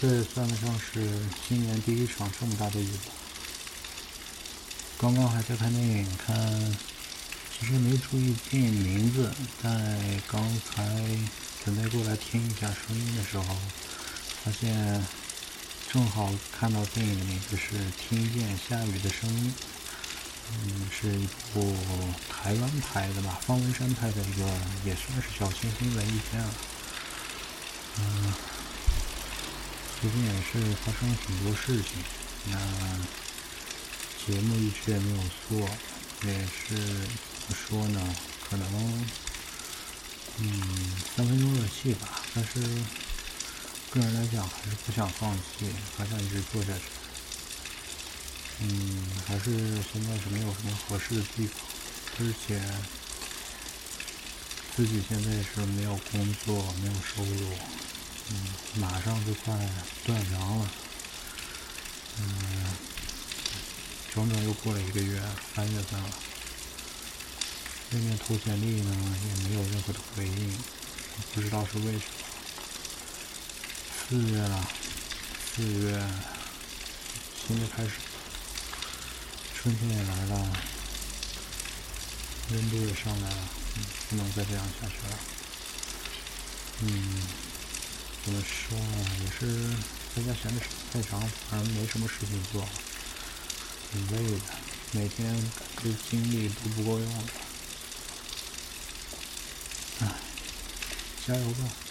这也算得上是今年第一场这么大的雨吧。刚刚还在看电影，看其实没注意电影名字，在刚才准备过来听一下声音的时候，发现正好看到电影的名字是《听见下雨的声音》，嗯，是一部台湾拍的吧，方文山拍的一个，也算是小清新文艺片了，嗯。最近也是发生了很多事情，那节目一直也没有做，也是怎么说呢？可能嗯三分钟热气吧，但是个人来讲还是不想放弃，还想一直做下去。嗯，还是现在是没有什么合适的地方，而且自己现在是没有工作，没有收入。马上就快断粮了。嗯，整整又过了一个月，三月份了。那边投简历呢，也没有任何的回应，不知道是为什么。四月了，四月，新的开始，春天也来了，温度也上来了，嗯，不能再这样下去了。嗯。怎么说呢？也是在家闲的时间太长，反正没什么事情做，挺累的，每天感觉精力都不够用了。唉，加油吧！